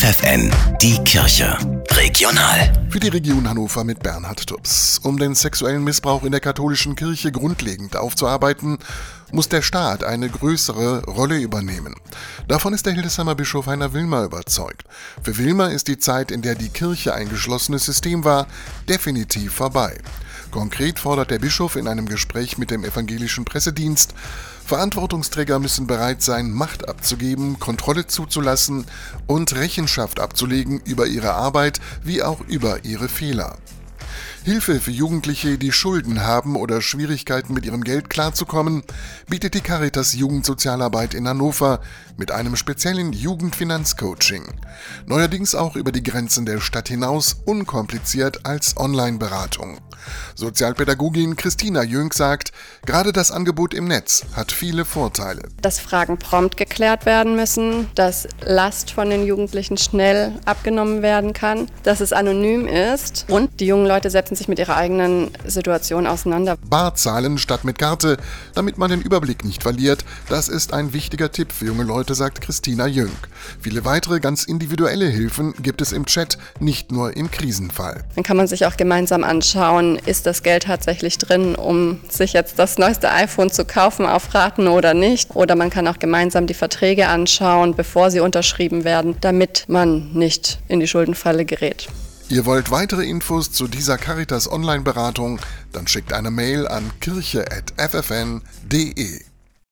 FFN, die Kirche. Regional. Für die Region Hannover mit Bernhard Tubbs. Um den sexuellen Missbrauch in der katholischen Kirche grundlegend aufzuarbeiten, muss der Staat eine größere Rolle übernehmen. Davon ist der Hildesheimer Bischof Heiner Wilmer überzeugt. Für Wilmer ist die Zeit, in der die Kirche ein geschlossenes System war, definitiv vorbei. Konkret fordert der Bischof in einem Gespräch mit dem evangelischen Pressedienst, Verantwortungsträger müssen bereit sein, Macht abzugeben, Kontrolle zuzulassen und Rechenschaft abzulegen über ihre Arbeit wie auch über ihre Fehler. Hilfe für Jugendliche, die Schulden haben oder Schwierigkeiten mit ihrem Geld klarzukommen, bietet die Caritas Jugendsozialarbeit in Hannover mit einem speziellen Jugendfinanzcoaching. Neuerdings auch über die Grenzen der Stadt hinaus unkompliziert als Online-Beratung. Sozialpädagogin Christina Jünk sagt, gerade das Angebot im Netz hat viele Vorteile. Dass Fragen prompt geklärt werden müssen, dass Last von den Jugendlichen schnell abgenommen werden kann, dass es anonym ist und die jungen Leute setzen sich mit ihrer eigenen Situation auseinander. Bar zahlen statt mit Karte, damit man den Überblick nicht verliert, das ist ein wichtiger Tipp für junge Leute, sagt Christina Jünk. Viele weitere ganz individuelle Hilfen gibt es im Chat, nicht nur im Krisenfall. Dann kann man sich auch gemeinsam anschauen, ist das Geld tatsächlich drin, um sich jetzt das neueste iPhone zu kaufen auf Raten oder nicht. Oder man kann auch gemeinsam die Verträge anschauen, bevor sie unterschrieben werden, damit man nicht in die Schuldenfalle gerät. Ihr wollt weitere Infos zu dieser Caritas Online-Beratung? Dann schickt eine Mail an kirche.ffn.de.